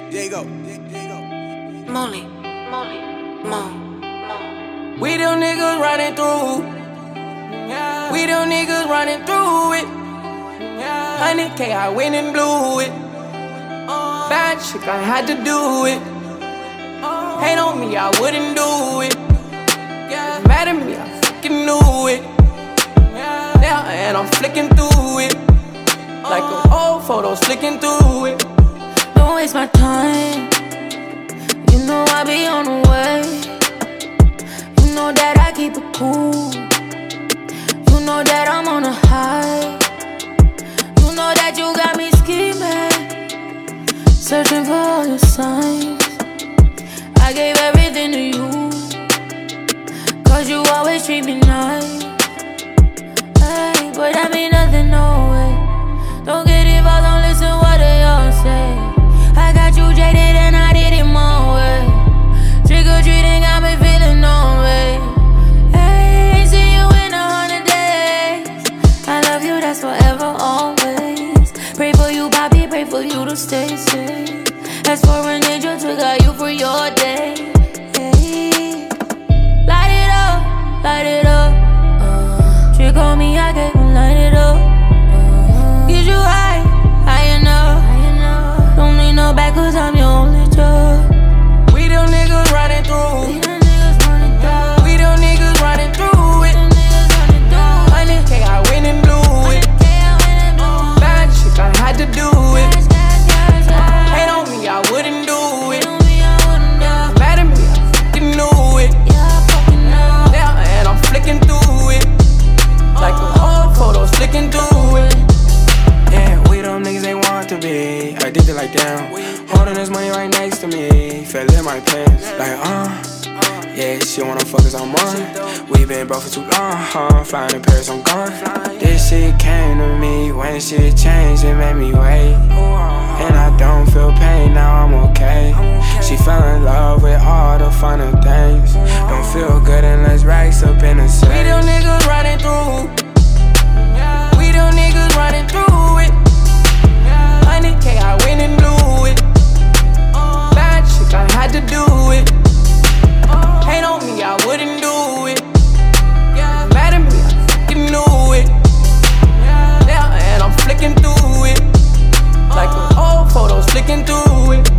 Diego. Molly, Molly, Mo. We them niggas running through. We them niggas running through it. 100K, I went and blew it. Bad chick, I had to do it. Hate on me, I wouldn't do it. Mad at me, I fucking knew it. Now, and I'm flicking through it. Like an old photo, flicking through it. Don't waste my time. You know I be on the way. You know that I keep it cool. You know that I'm on a high. You know that you got me scheming. Searching for all your signs. I gave everything to you. Cause you always treat me nice. Hey, but that mean stay safe. As for a ninja, trick got you for your day. Light it up, light it up. Uh, trick on me, I can She wanna fuck us, I'm on. We been broke for too long, huh? Flying in Paris, I'm gone. This shit came to me when shit changed, it made me wait. And I don't feel pain, now I'm okay. She fell in love with all the finer things. Don't feel good unless racks up in We safe. them niggas running through. We them niggas running through it. 100K, I went and blew it. Bad chick, I had to do it. Hate on me, I wouldn't do it. Mad at me, I fucking knew it. Now, and I'm flicking through it. Like an old photo, flicking through it.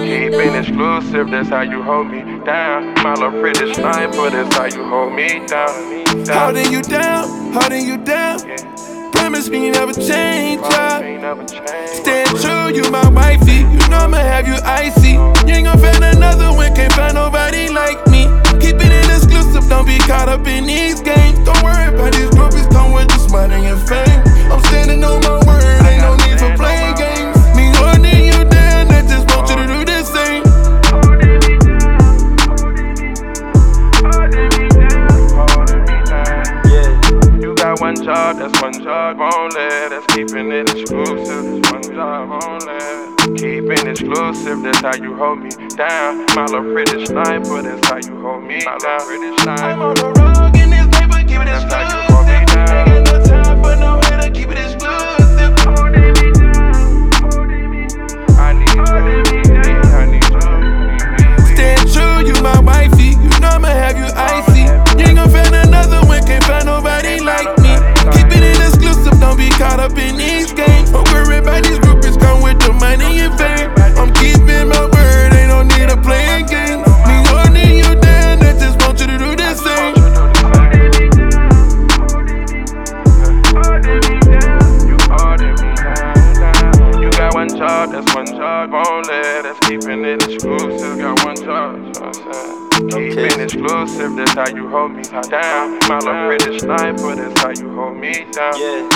Keeping exclusive, that's how you hold me My little pretty sniper, that's how you hold me down. down. Holding you down, holding you down. Promise me you never change, yeah. Ain't never changed. Stand true, you my wifey. You know I'ma have you icy. You ain't gon' find another one, can't find nobody like me. Keep it in exclusive, don't be caught up in these games. Don't worry about these groupies, come with the money and fame. I'm standing on my word, ain't no need for playing games. Job, that's one job only. That's keeping it exclusive. That's one job only. Keeping exclusive, that's how you hold me down. My little pretty sniper, that's how you hold me down. I'm on the road in this paper, keep it That's how you exclusive. hold me down. Down. Yeah, yeah.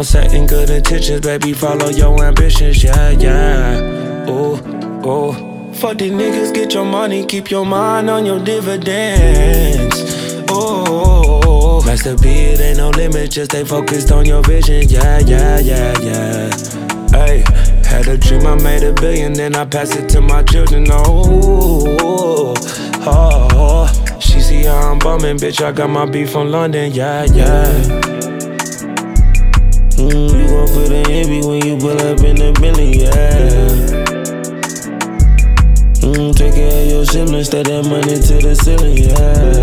On setting good intentions, baby, follow your ambitions, yeah, yeah. Oh, oh. Fuck these niggas, get your money, keep your mind on your dividends. Oh, Master B, it ain't no limit, just stay focused on your vision. Yeah, yeah, yeah, yeah. Hey, had a dream, I made a billion, then I passed it to my children. Oh, oh, oh. she see how I'm bumming, bitch. I got my beef from London. Yeah, yeah. Mm, you gon' feel the envy when you pull up in the Billy, yeah. Mm, take care of your siblings, stay that money to the ceiling, yeah.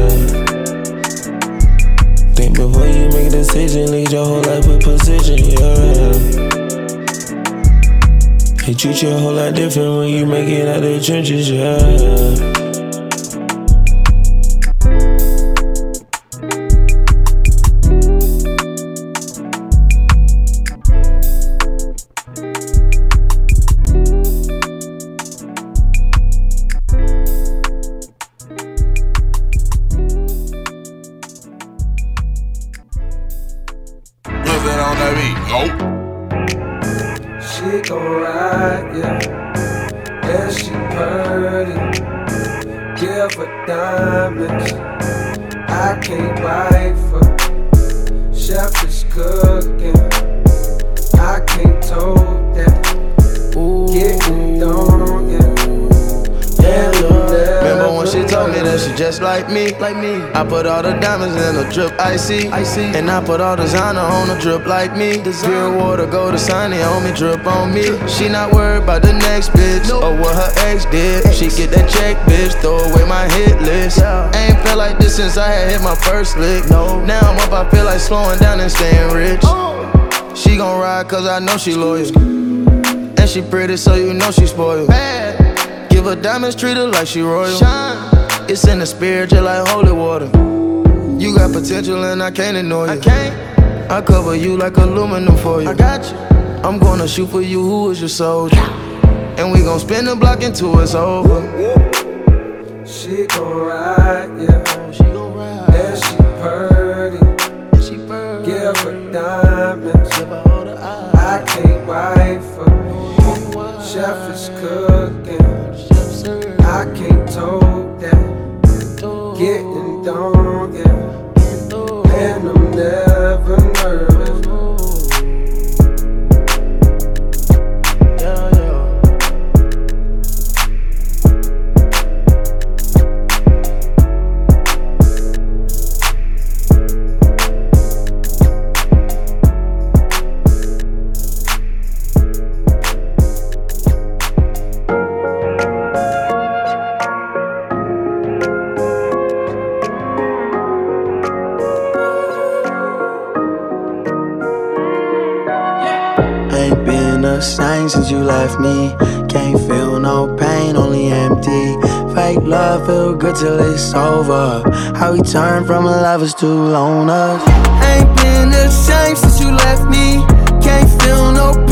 Think before you make a decision, lead your whole life with precision, yeah. They treat you a whole lot different when you make it out of the trenches, yeah. diamonds. I can't buy for chef is cooking. I can't tote that. Ooh. Get icy. icy. And I put all designer on a drip like me. Pure water, go to sunny on me, drip on me. She not worried about the next bitch nope. or what her ex did. Ex. She get that check, bitch, throw away my hit list. Yeah. Ain't felt like this since I had hit my first lick. No. Now I'm up, I feel like slowing down and staying rich. Oh. She gon' ride cause I know she loyal. And she pretty, so you know she spoiled. Bad. Give her diamonds, treat her like she royal. Shine. It's in the spirit, just like holy water. You got potential and I can't ignore you. I can't. I cover you like aluminum for you. I got you. I'm gonna shoot for you, who is your soldier? And we gon' spin the block until it's over. She gon' ride, yeah. Getting done, yeah. And I'm never till it's over. How we turn from lovers to loners. Ain't been the same since you left me. Can't feel no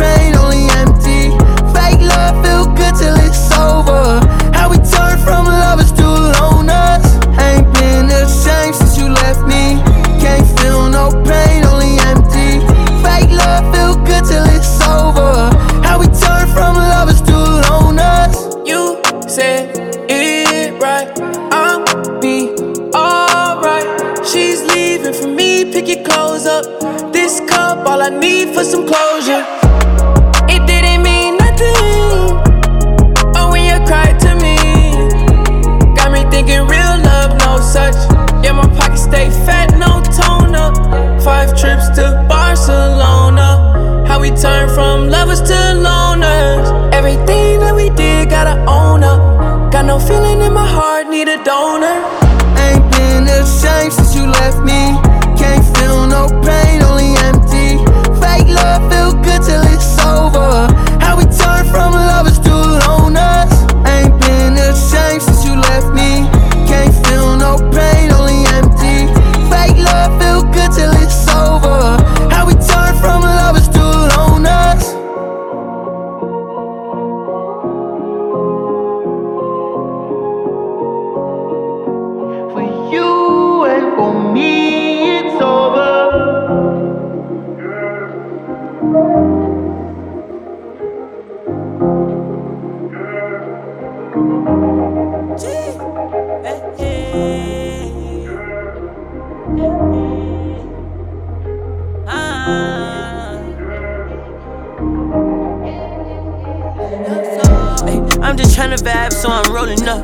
I need for some closure. It didn't mean nothing. Oh, when you cried to me, got me thinking real love, no such. Yeah, my pockets stay fat, no toner. Five trips to Barcelona. How we turn from lovers to loners. Everything that we did, gotta own up. Got no feeling in my heart, need a donor. Ain't been the same since you left me. Can't feel no pain, only love feel good till it's over. 600 vibe, so I'm rolling up.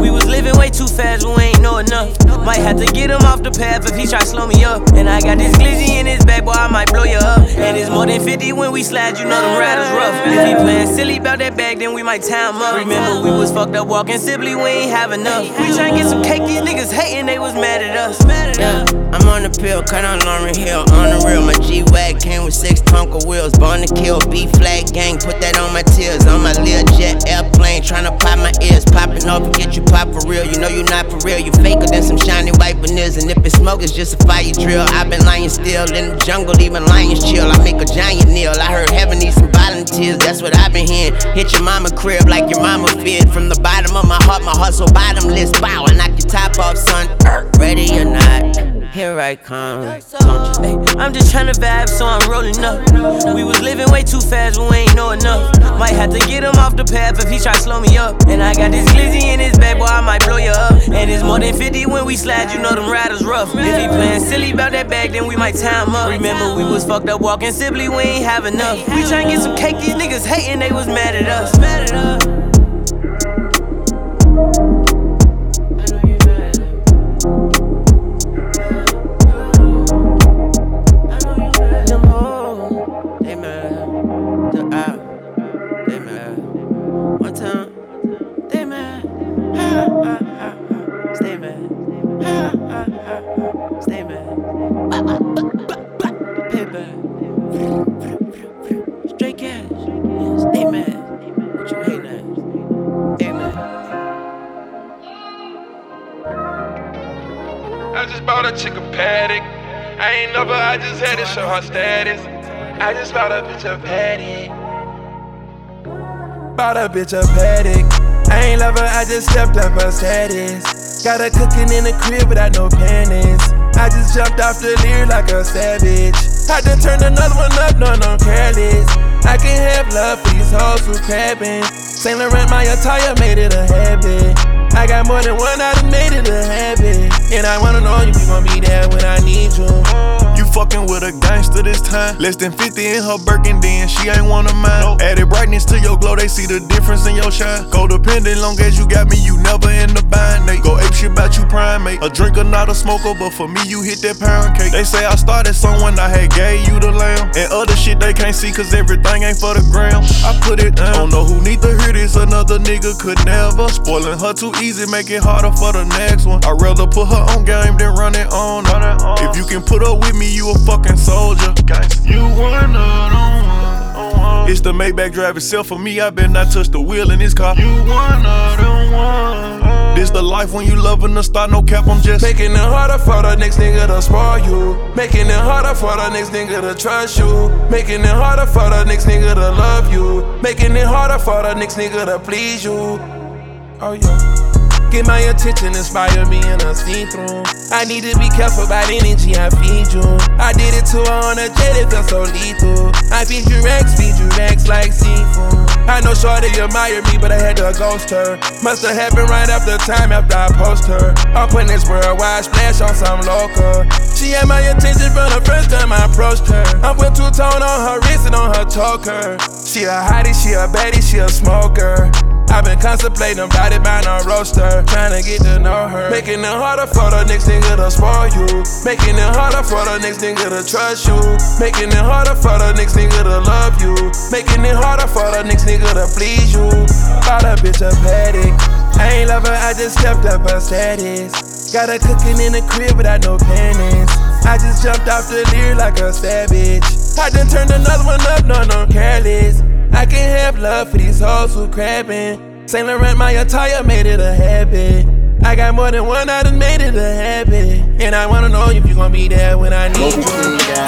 We was living way too fast, but we ain't know enough. Might have to get him off the path if he try slow me up. And I got this glizzy in his bag, boy, I might blow you up. And it's more than 50 when we slide, you know them riders rough. If he playing silly about that bag, then we might tie him up. Remember, we was fucked up walking Sibley, we ain't have enough. We tryna get some cake, these niggas hating, they was mad at us. Mad at us. I'm on the pill, cut on Lauryn Hill. On the real, my G Wag came with six Tonka wheels. Born to kill, B flag gang, put that on my tears. On my Lil Jet airplane, tryna pop my ears. Popping off and get you pop for real. You know you not for real, you faker than some shiny white veneers. And if it's smoke, it's just a fire drill. I've been lying still in the jungle, even lions chill. I make a giant kneel. I heard heaven needs some volunteers, that's what I've been hearing. Hit your mama crib like your mama feared. From the bottom of my heart, my hustle bottomless. Bow, I knock your top off, son. Er, ready or not, here I come. I'm just tryna vibe, so I'm rolling up. We was living way too fast, but we ain't know enough. Might have to get him off the path if he try slow me up. And I got this glizzy in his back, boy, I might blow you up. And it's more than 50 when we slide, you know them riders rough. If he playing silly about that bag, then we might tie him up. Remember, we was fucked up walking Sibley, we ain't have enough. We tryna get some cake, these niggas hating, they was mad at us. Mad at us. Her status. I just bought a bitch a Patek. Bought a bitch a Patek. I ain't love her, I just stepped up her status. Got her cooking in the crib without no panties. I just jumped off the Lear like a savage. Had to turn another one up, no, no, careless. I can't have love for these hoes who crabbing. Saint Laurent, my attire made it a habit. I got more than one, I done made it a habit. And I wanna know if you gon' be there when I need you. You fucking with a gangster this time. Less than 50 in her Birkin, then she ain't one of mine. Added brightness to your glow, they see the difference in your shine. Codependent, long as you got me, you never in the bind. They go ape shit about you primate. A drinker, not a smoker, but for me, you hit that pound cake. They say I started someone, I had gave you the lamb. And other shit they can't see, cause everything ain't for the gram. I put it down. Don't know who need to hear this, another nigga could never. Spoiling her too easy, make it harder for the next one. I'd rather put her on game than run it on. her. If you can put up with me, you a fucking soldier. You one of them one. It's the Maybach drive itself for me. I bet not touch the wheel in this car. You one of them one. This the life when you loving the start, no cap. I'm just Making it harder for the next nigga to spoil you. Making it harder for the next nigga to trust you. Making it harder for the next nigga to love you. Making it harder for the next nigga to please you. Oh yeah. Get my attention, inspire me in a see through. I need to be careful about energy I feed you. I did it to her on a jet, it felt so lethal. I feed you Rex, feed you Rex like seafood. I know Shorty admire me, but I had to ghost her. Must have happened right after time after I post her. I'm putting this worldwide splash on some local. She had my attention from the first time I approached her. I'm with two tone on her wrist and on her choker. She a hottie, she a baddie, she a smoker. I've been contemplating it by no roaster. Trying to get to know her. Making it harder for the next nigga to spoil you. Making it harder for the next nigga to trust you. Making it harder for the next nigga to love you. Making it harder for the next nigga to please you. Bought a bitch a Patek. I ain't love her, I just stepped up her status. Got her cooking in the crib without no panties. I just jumped off the Lear like a savage. I done turned another one up, no, no, careless. I can't have love for these hoes who crabbing. Saint Laurent, my attire made it a habit. I got more than one, I done made it a habit. And I wanna know if you gon' be there when I need you.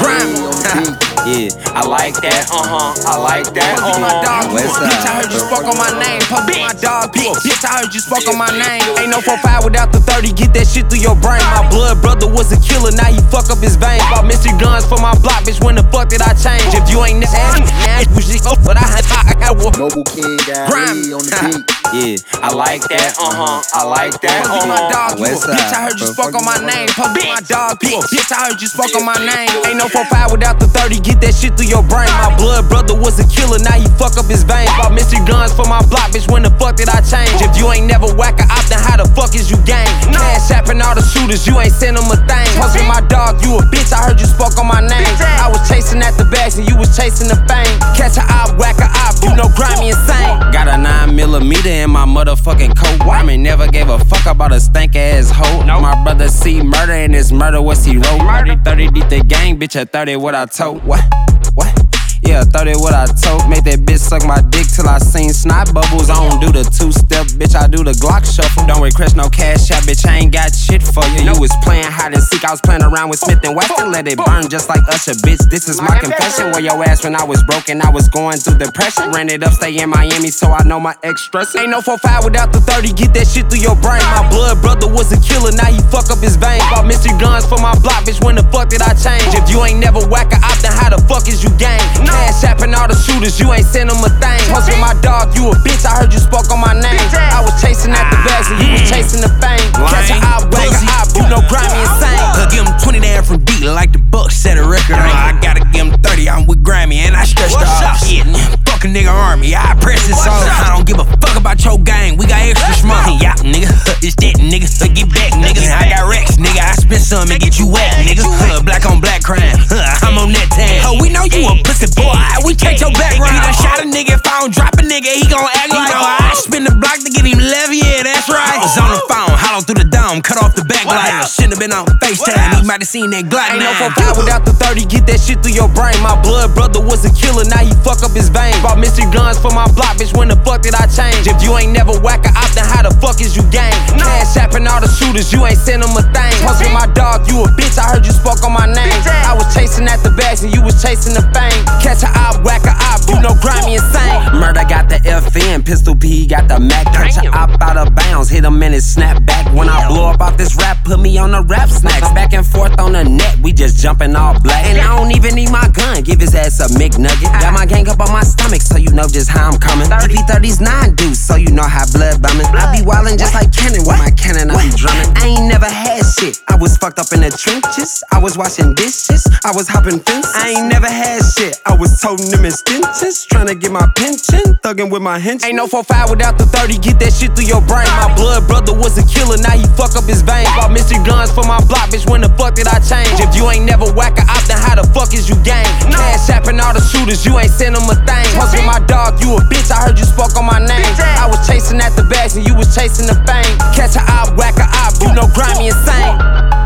Grind. Yeah, I like that, uh huh. I like that, uh huh. my dog, West bitch, I heard you spoke on my name. Fuck with my dog, bitch, bitch, I heard you spoke on my name. Ain't no 4-5 without the 30, get that shit through your brain. My blood brother was a killer, now he fuck up his veins. Bought mystery guns for my block, bitch, when the fuck did I change? If you ain't never asked, was just but I had I had one. Mobile King got Grime. on the beat. Yeah, I like that, uh huh. I like that, Fuck uh with my huh. dog, West bitch, I heard you spoke on my name. Fuck with my dog, bitch, bitch, I heard you spoke on my name. Ain't no 4-5 without the 30, get that shit through your brain. My blood brother was a killer, now he fuck up his veins. Bought mystery guns for my block, bitch, when the fuck did I change? If you ain't never whack a op, then how the fuck is you gang? Cash apping all the shooters, you ain't send them a thing. Fuck with my dog, you a bitch, I heard you spoke on my name. I was chasing at the bags and you was chasing the fame. Catch a op, whack a op, you know grimy insane. Got a 9 millimeter in my motherfucking coat. I mean, never gave a fuck about a stank ass hoe. My brother see murder and his murder was he wrote. 30, 30 deep the gang, bitch at 30 what I told. What? Yeah, 30 what I told. Make that bitch suck my dick till I seen snot bubbles. I don't do the two step, bitch. I do the Glock shuffle. Don't request no cash out, bitch. I ain't got shit for you. You was playing hide and seek. I was playing around with Smith and Wesson. Let it burn just like Usher, bitch. This is my confession. Where your ass when I was broken, I was going through depression. Ran it up, stay in Miami, so I know my ex stress. Ain't no 4-5 without the 30, get that shit through your brain. My blood brother was a killer, now he fuck up his veins. Bought mystery guns for my block, bitch, when the fuck did I change? If you ain't never whack a op, then how the fuck is you gang? Cash apping all the shooters, you ain't send them a thing. Plus with my dog, you a bitch, I heard you spoke on my name. I was chasing at the bags and you was chasing the fame. Catch a op, whack a op, you know grimy insane. Uh, give him 20 down from D like the Bucks set a record. I gotta give him 30, I'm with Grammy and I stretched the off. Shit, fuck a nigga army, I press this song. I don't give a fuck about your gang, we got extra smart. Yeah, nigga, it's that nigga, so get back, nigga. I got Rex, nigga, I spit some and get you wet, nigga. Black on black crime, uh, I'm on that tag. Oh, we know you a pussy boy, we take your background. He done shot a nigga, if I don't drop a nigga, he gon' act like, oh, I spin the block to get him left, yeah, that's right. Was on the phone, hollow through the dome, cut off the backlight. Shouldn't have been on FaceTime, he might have seen that Glock Ain't no 9. 4-5 without the 30, get that shit through your brain. My blood brother was a killer, now he fuck up his veins. Bought mystery guns for my block, bitch, when the fuck did I change? If you ain't never whack a op, then how the fuck is you gang? Cash apping all the shooters, you ain't send them a thing. With my dog, you a bitch, I heard you spoke on my name. I was chasing at the bags and you was chasing the fame. Catch a op, whack a op, you know grimy insane. Murder got the FN, Pistol P got the Mac. Catch a op out of bounds, hit him in his snap back. When I blow up off this rap, put me on the rap snacks. Back and forth on the net, we just jumping all black. And I don't even need my gun, give his ass a McNugget. Got my gang up on my stomach, so you know just how I'm coming. EP30's nine deuce, so you know how blood bumming. I be wildin' just like Cannon with my cannon, I be drumming. I ain't never had shit, I was fucked up in the trenches. I was washing dishes, I was hopping fences. I ain't never had shit, I was toting them extensions. Trying to get my pension, thuggin' with my henchmen. Ain't no 4-5 without the 30, get that shit through your brain. My blood brother was a killer, now he fuck up his veins. Bought mystery guns for my block, bitch, when the fuck did I change? If you ain't never whack a op, then how the fuck is you gang? Cash apping all the shooters, you ain't send them a thing. With my dog, you a bitch, I heard you spoke on my name. I was chasing at the bags and you was chasing the fame. Catch a op, whack a op, you know grimy insane.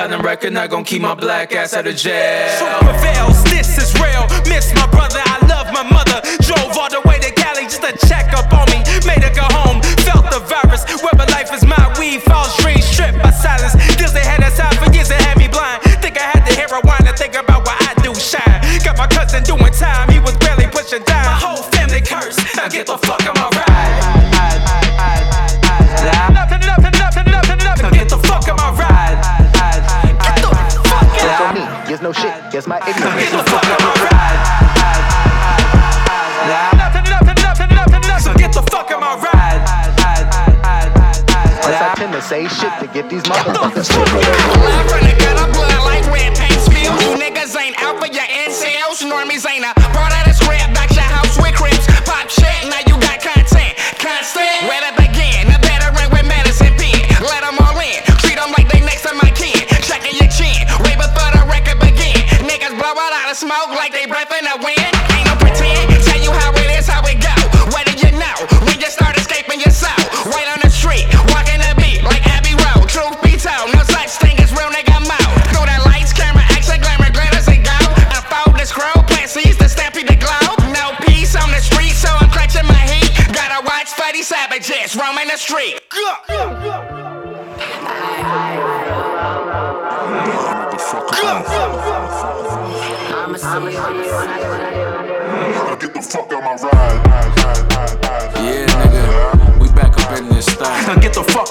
Platinum record not gonna keep my black ass out of jail. Super fails, this is real. Miss my brother, I love my mother. Drove all the way to Cali just to check up on me. Made her go home, felt the virus. Whether life is my weed, false dreams, stripped by silence. Deals they had us out for years and had me blind. Think I had the heroin to think about what I do shine. Got my cousin doing time, he was barely pushing time. My whole family cursed. Now get the fuck on my my ignorance. Get the fuck on my ride. So get the fuck on my ride. Plus I tend to say shit to get these motherfuckers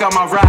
Out my ride.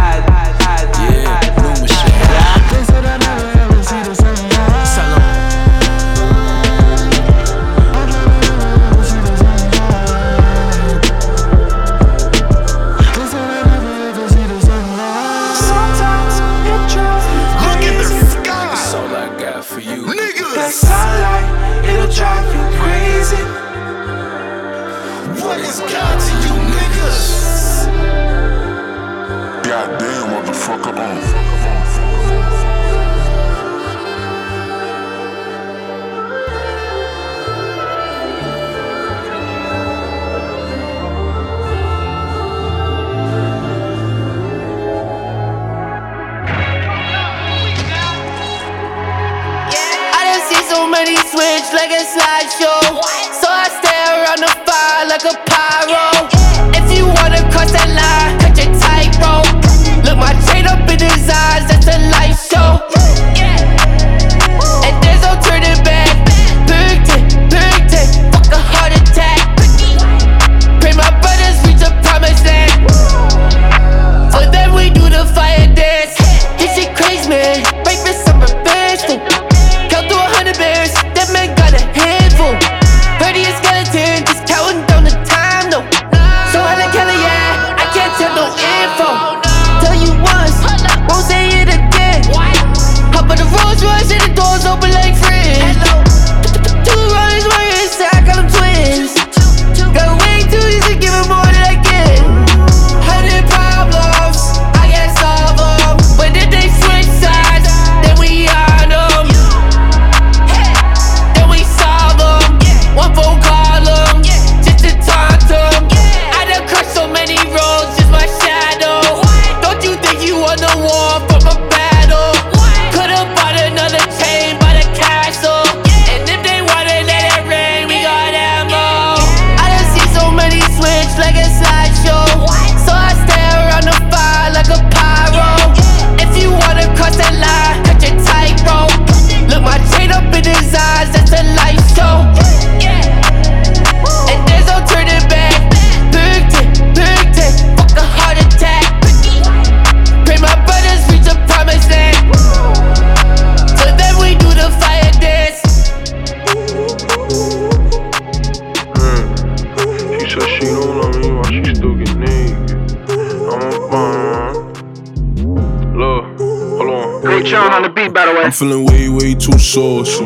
Feeling way, way too saucy.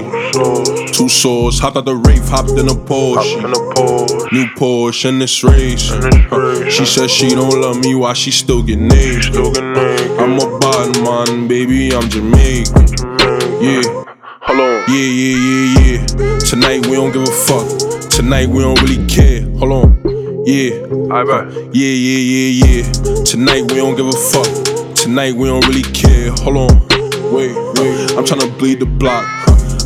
Too sauce. Hopped out the rave, hopped in a Porsche. New Porsche in this race. She said she don't love me while she still get naked. I'm a bad man, baby, I'm Jamaican. Yeah. Hold on. Yeah, yeah, yeah, yeah. Tonight we don't give a fuck. Tonight we don't really care. Hold on. Yeah. Alright. Yeah, yeah, yeah, yeah. Tonight we don't give a fuck. Tonight we don't really care. Hold on. Wait, wait. I'm tryna bleed the block.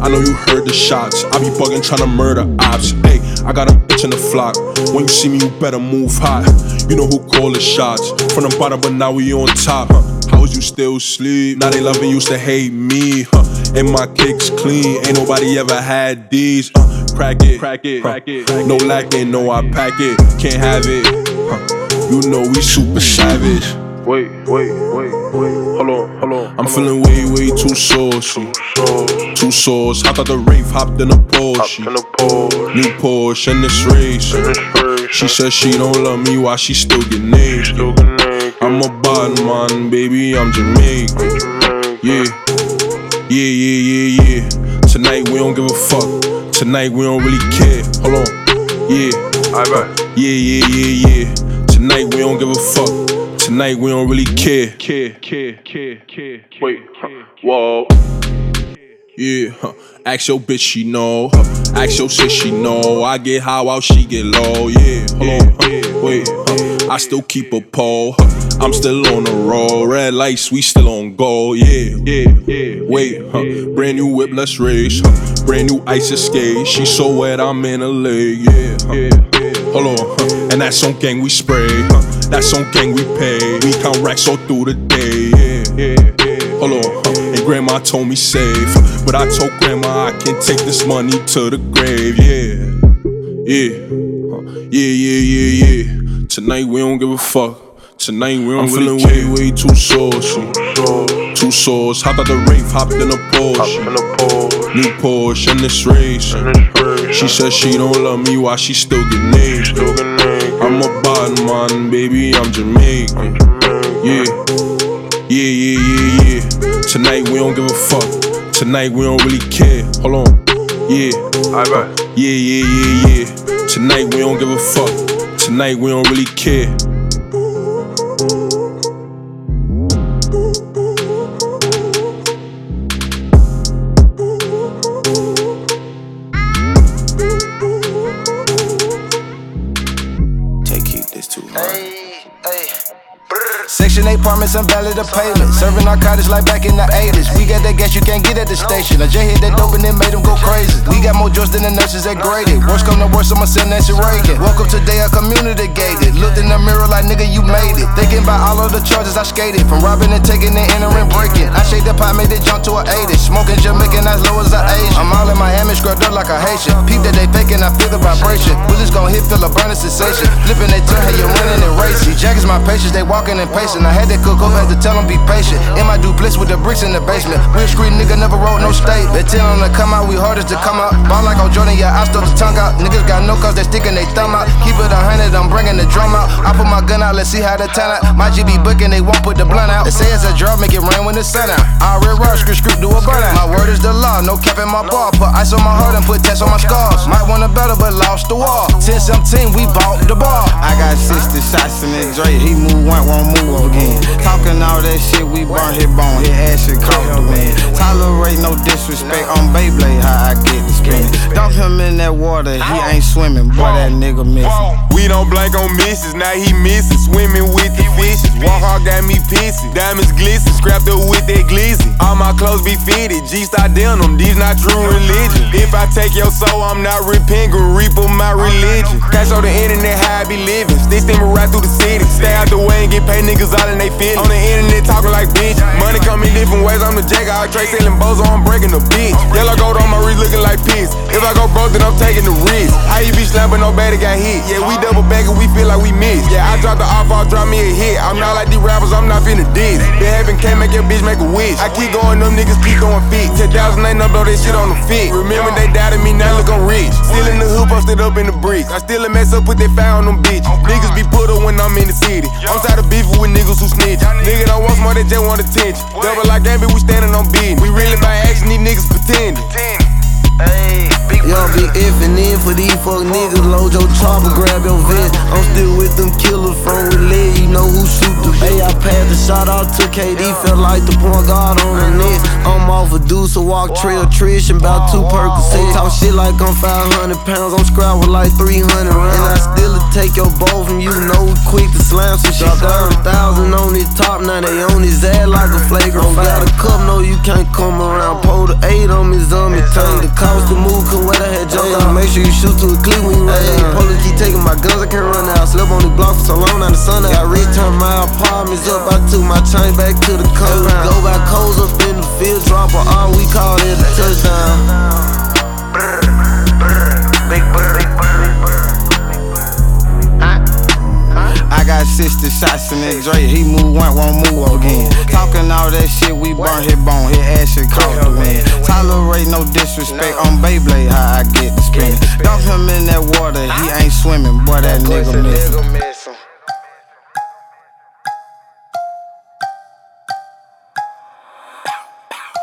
I know you heard the shots. I be bugging tryna murder ops. Hey, I got a bitch in the flock. When you see me, you better move hot. You know who call the shots. From the bottom, but now we on top. How was you still sleep? Now they loving used to hate me. And my kicks clean. Ain't nobody ever had these. Uh, crack it, crack it, crack it. No lacking, no I pack it. Can't have it. You know we super savage. Wait, wait, wait, wait. Hold on, hold on. I'm feeling way, way too saucy. Too sauce. Hopped out the rave, hopped in a Porsche. New Porsche in this race. She said she don't love me while she still get naked. I'm a bad man, baby, I'm Jamaican. Yeah. Yeah, yeah, yeah, yeah. Tonight we don't give a fuck. Tonight we don't really care. Hold on. Yeah. Yeah, yeah, yeah, yeah. Tonight we don't give a fuck. Tonight we don't really care. Care, care, care, care. Wait. Whoa. Yeah, huh. ask your bitch, she know. Huh. Ask your sis, she know. I get high while she get low. Yeah, hold on, huh. wait. Huh. I still keep a pole. Huh. I'm still on the roll. Red lights, we still on go. Yeah, yeah, yeah. Wait, huh. brand new whip, let's race. Huh. Brand new ice escape. She so wet, I'm in a lake. Yeah, huh. Hold on. And that's on gang we spray. That's on gang we pay. We count racks all through the day. Yeah, yeah, yeah. Hold on. And grandma told me save. But I told grandma I can take this money to the grave. Yeah, yeah. Yeah, yeah, yeah, yeah. Tonight we don't give a fuck. Tonight we don't I'm really feeling way, way too saucy. Too sauce. Hopped out the rave, hopped in a Porsche. New Porsche in this race. She says she don't love me, why she still get named? I'm a bad man, baby, I'm Jamaican. Yeah, yeah, yeah, yeah, yeah. Tonight we don't give a fuck. Tonight we don't really care. Hold on. Yeah. Yeah, yeah, yeah, yeah. Tonight we don't give a fuck. Tonight we don't really care. Section 8 apartments, unvalid the pavement. Serving narcotics like back in the 80s. We got that gas you can't get at the station. I just hit that dope and it made them go crazy. We got more drugs than the nurses at graded. Worst come to worst, I'ma send Nancy Reagan. Woke up today, a community gated. Looked in the mirror like, nigga, you made it. Thinking about all of the charges I skated. From robbing and taking and entering, breaking. I shake the pot, made it jump to an 80. Smoking Jamaican as low as an Asian. I'm all in Miami, scrubbed up like a Haitian. Peep that they faking, I feel the vibration. Bullets gon' hit, feel a burning sensation. Flipping they turn, hey, you running and racing. Jackets my patience, they walking and pacing. I had to cook up, had to tell them be patient. In my duplex with the bricks in the basement. Real street nigga never wrote no state. They tell them to come out, we hardest to come out. Ball like on Jordan, yeah, I stuck the tongue out. Niggas got no cause they sticking they thumb out. Keep it a hundred, I'm bringing the drum out. I put my gun out, let's see how they turn out. My GB booking, they won't put the blunt out. They say it's a drug, make it rain when the sun out. I read rush, script, script, do a burnout. My word is the law, no cap in my bar. Put ice on my heart and put tests on my scars. Might want a better, but lost the wall. 10 17, we bought the bar. I got 60 shots in that Dre, he move one, won't move again. Talking all that shit, we burn his bone, his ass shit cost the wind. Tolerate no disrespect on Beyblade, how I get the spinning. Dump him in that water, he ain't swimming, boy, that nigga missing. We don't blank on misses, now he missing. Swimming with the fishes. Walk hard got me pissy. Diamonds glisten, scrapped up with that glizzy. All my clothes be fitted, G star denim, these not true religion. If I take your soul, I'm not repenting, reaper my religion. Cash on the internet, how I be living. Stay steaming right through the city. Stay out the way and get paid niggas all in they feelings. On the internet talking like bitch. Money come in different ways, I'm the jack. I trade selling bozo, I'm breaking the bitch. Yellow gold on my wrist looking like piss. If I go broke, then I'm taking the risk. How you be slapping, nobody got hit. Yeah, we double back and we feel like we missed. Yeah, I dropped the off, I'll drop me a hit. I'm not like these rappers, I'm not finna diss. Been having can't make your bitch make a wish. I keep going, them niggas keep going fit. 10,000 ain't no blow that shit on the fit. Remember they doubted me, now look I'm rich. Still in the hoop, I'm still up in the bricks. I still a mess up, put that fire on them bitches. Niggas be put up when I'm in the city. I'm tired of beefing with niggas who snitch. Nigga don't want more, they just want attention. Double like Gambit, we standing on beating. We really by action, these niggas pretending. Y'all be effing in for these fuck niggas. Load your chopper, grab your vest. I'm still with them killers from leg. You know who shoot the Hey, I passed the shot out to KD. Felt like the point guard on the Nets. I'm off a deuce, a walk trail, Trish, and about two Percocets. Talk shit like I'm 500 pounds. I'm scrapped with like 300 rounds. And I still take your ball from you. Know we quick to slam some shit down. Thousand on his top, now they on his ass like a flagrant. Got a cup, no, you can't come around. Pull the eight on me, zombie tank. The cost to move, cause what I had jumped. Make sure you shoot to a clip when you run down. Police keep taking my guns, I can't run out. Slept on the block for so long, now the sun out. Got rich, turn my apartments up. I took my chain back to the compound. Go back coals up in the field, drop a R, we call it a touchdown. 60 shots in that Dre, he move one, won't move again. Talking all that shit, we burn his bone, his ass shit cost the wind. Tolerate no disrespect on Beyblade, how I get the spinning. Dump him in that water, he ain't swimming, boy, that nigga missing.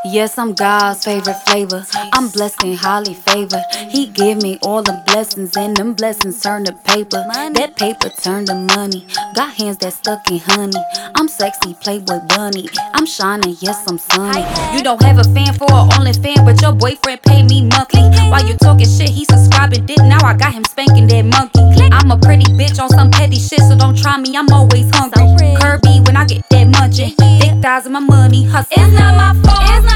Yes, I'm God's favorite flavor. I'm blessed and highly favored. He give me all the blessings, and them blessings turn to paper. That paper turn to money. Got hands that stuck in honey. I'm sexy, playboy bunny. I'm shining, yes, I'm sunny. You don't have a fan for an only fan, but your boyfriend pay me monthly. While you talking shit, he subscribing dick. Now I got him spanking that monkey. I'm a pretty bitch on some petty shit, so don't try me. I'm always hungry. Kirby when I get that munching. Thick thighs and my money hustling. It's not my fault.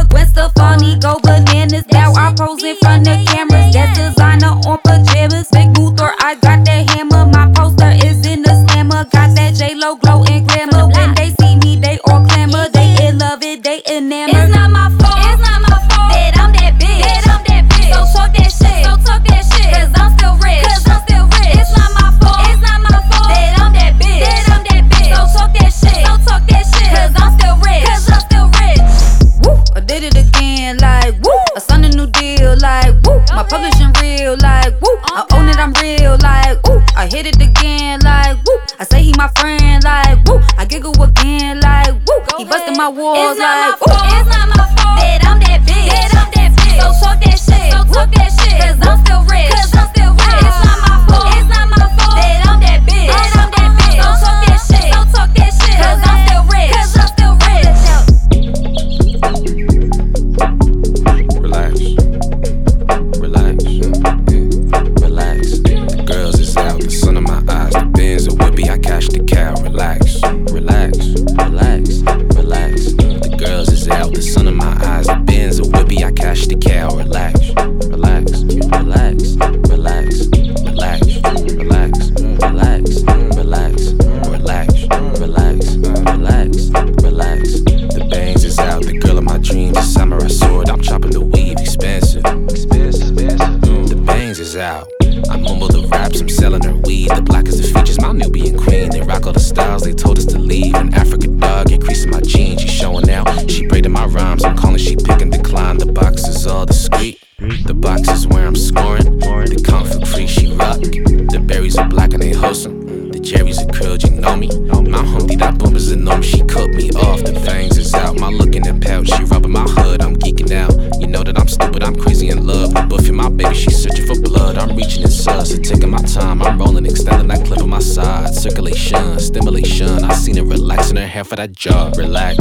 nigga funny, go bananas. Now I pose in front of camera. relax. that job, relax.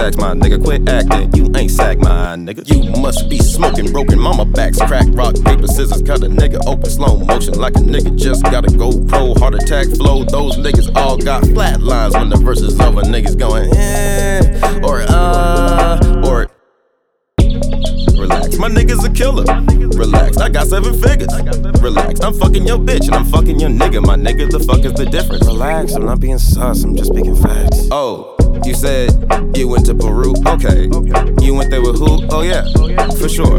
sacks, my nigga. Quit acting, you ain't sack, my nigga. You must be smoking broken, mama backs crack, rock, paper, scissors. Cut a nigga open, slow motion, like a nigga just got a go pro. Heart attack flow, those niggas all got flat lines when the verse is over. Niggas going, eh, or uh, or Relax, my nigga's a killer. Relax, I got seven figures. Relax, I'm fucking your bitch and I'm fucking your nigga. My nigga, the fuck is the difference? Relax, I'm not being sus, I'm just speaking facts. Oh. You said you went to Peru? Okay. You went there with who? Oh, oh, yeah. For sure.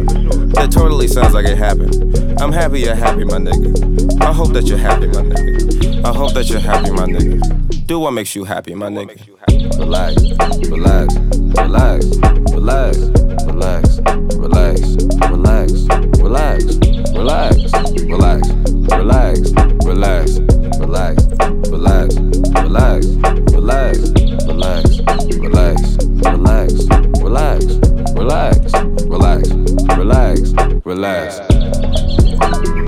That totally sounds like it happened. I'm happy you're happy, my nigga. I hope that you're happy, my nigga. I hope that you're happy, my nigga. Do what makes you happy, my nigga. Relax, relax, relax, relax, relax, relax, relax, relax, relax, relax, relax, relax, relax, relax, relax, relax, relax, relax, relax, relax, relax, relax, relax, relax.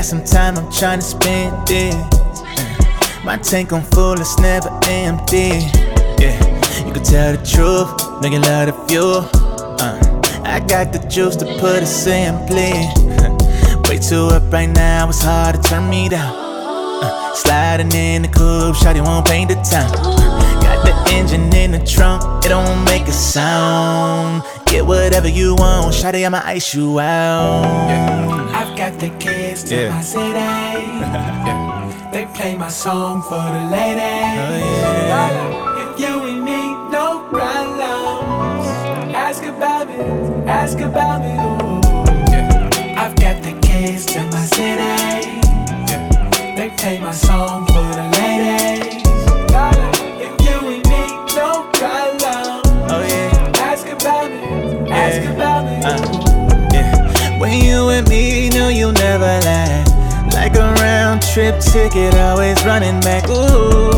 Got some time, I'm tryna spend it. My tank on full, it's never empty. Yeah, you can tell the truth, nigga love the fuel. Uh, I got the juice to put it simply. Way too up right now, it's hard to turn me down. Uh, sliding in the coupe, shawty won't paint the town. Got the engine in the trunk, it don't make a sound. Get whatever you want, shawty, I'ma ice you out. I've got the keys to Yeah. my city. They play my song for the ladies. Oh, if you and me, no problems. Ask about me, ask about me. ooh. I've got the keys to my city. They play my song for me, know you'll never lie. Like a round trip ticket, always running back. Ooh,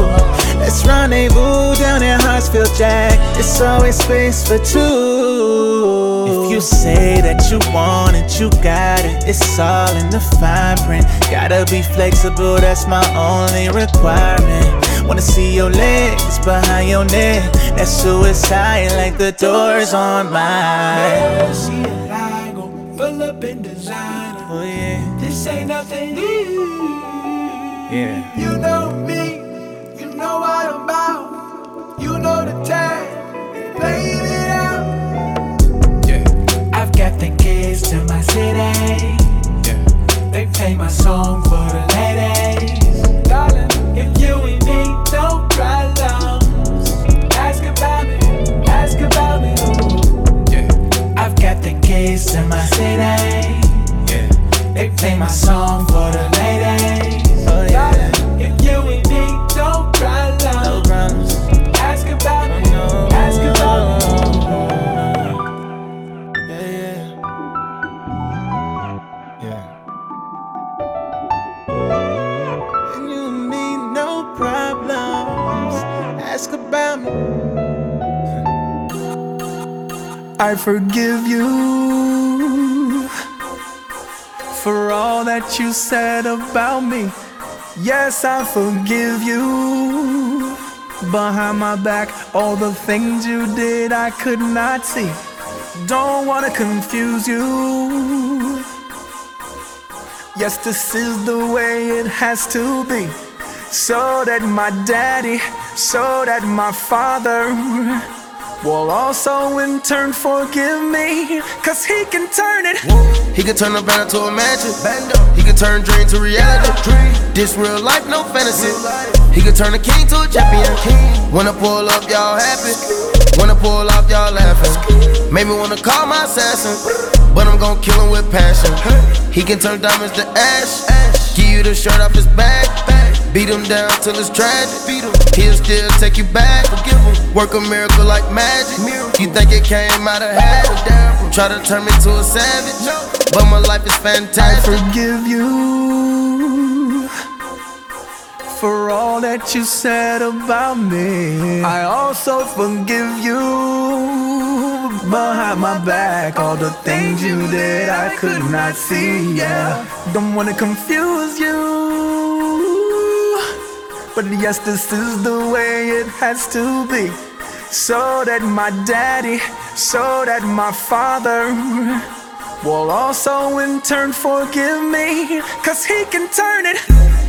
let's rendezvous down in Hartsfield, Jack. It's always space for two. If you say that you want it, you got it. It's all in the fine print. Gotta be flexible, that's my only requirement. Wanna see your legs behind your neck. That's suicide, like the doors on mine. Gon' pull up in designer. Yeah. This ain't nothing new. Yeah. You know me, you know what I'm about. You know the tag, playing it out. Yeah. I've got the keys to my city. They play my song for the ladies. Darling, if you and me, no problems. Ask about me, ask about me. ooh. I've got the keys to my city. They play my song for the ladies. Oh, yeah. If you and me, no problems. No problems. Ask about me, ask about me. Yeah, yeah. Yeah. And you and me, no problems. Ask about me. I forgive you for all that you said about me. Yes, I forgive you. Behind my back, all the things you did I could not see. Don't wanna confuse you. Yes, this is the way it has to be. So that my daddy, so that my father will also in turn forgive me. Cause he can turn it. He can turn a band to a mansion. He can turn dream to reality. This real life, no fantasy. He can turn a king to a champion. I pull up, y'all happy. I pull off, y'all laughing. Made me wanna call my assassin. But I'm gon' kill him with passion. He can turn diamonds to ash. Give you the shirt off his back. Beat him down till it's tragic. He'll still take you back. Forgive him. Work a miracle like magic. You think it came out of habit? Try to turn me to a savage. But my life is fantastic. I forgive you for all that you said about me. I also forgive you behind my back. All the things you did, I could not see. Yeah, don't wanna confuse you. But yes, this is the way it has to be. So that my daddy, so that my father will also in turn forgive me. Cause he can turn it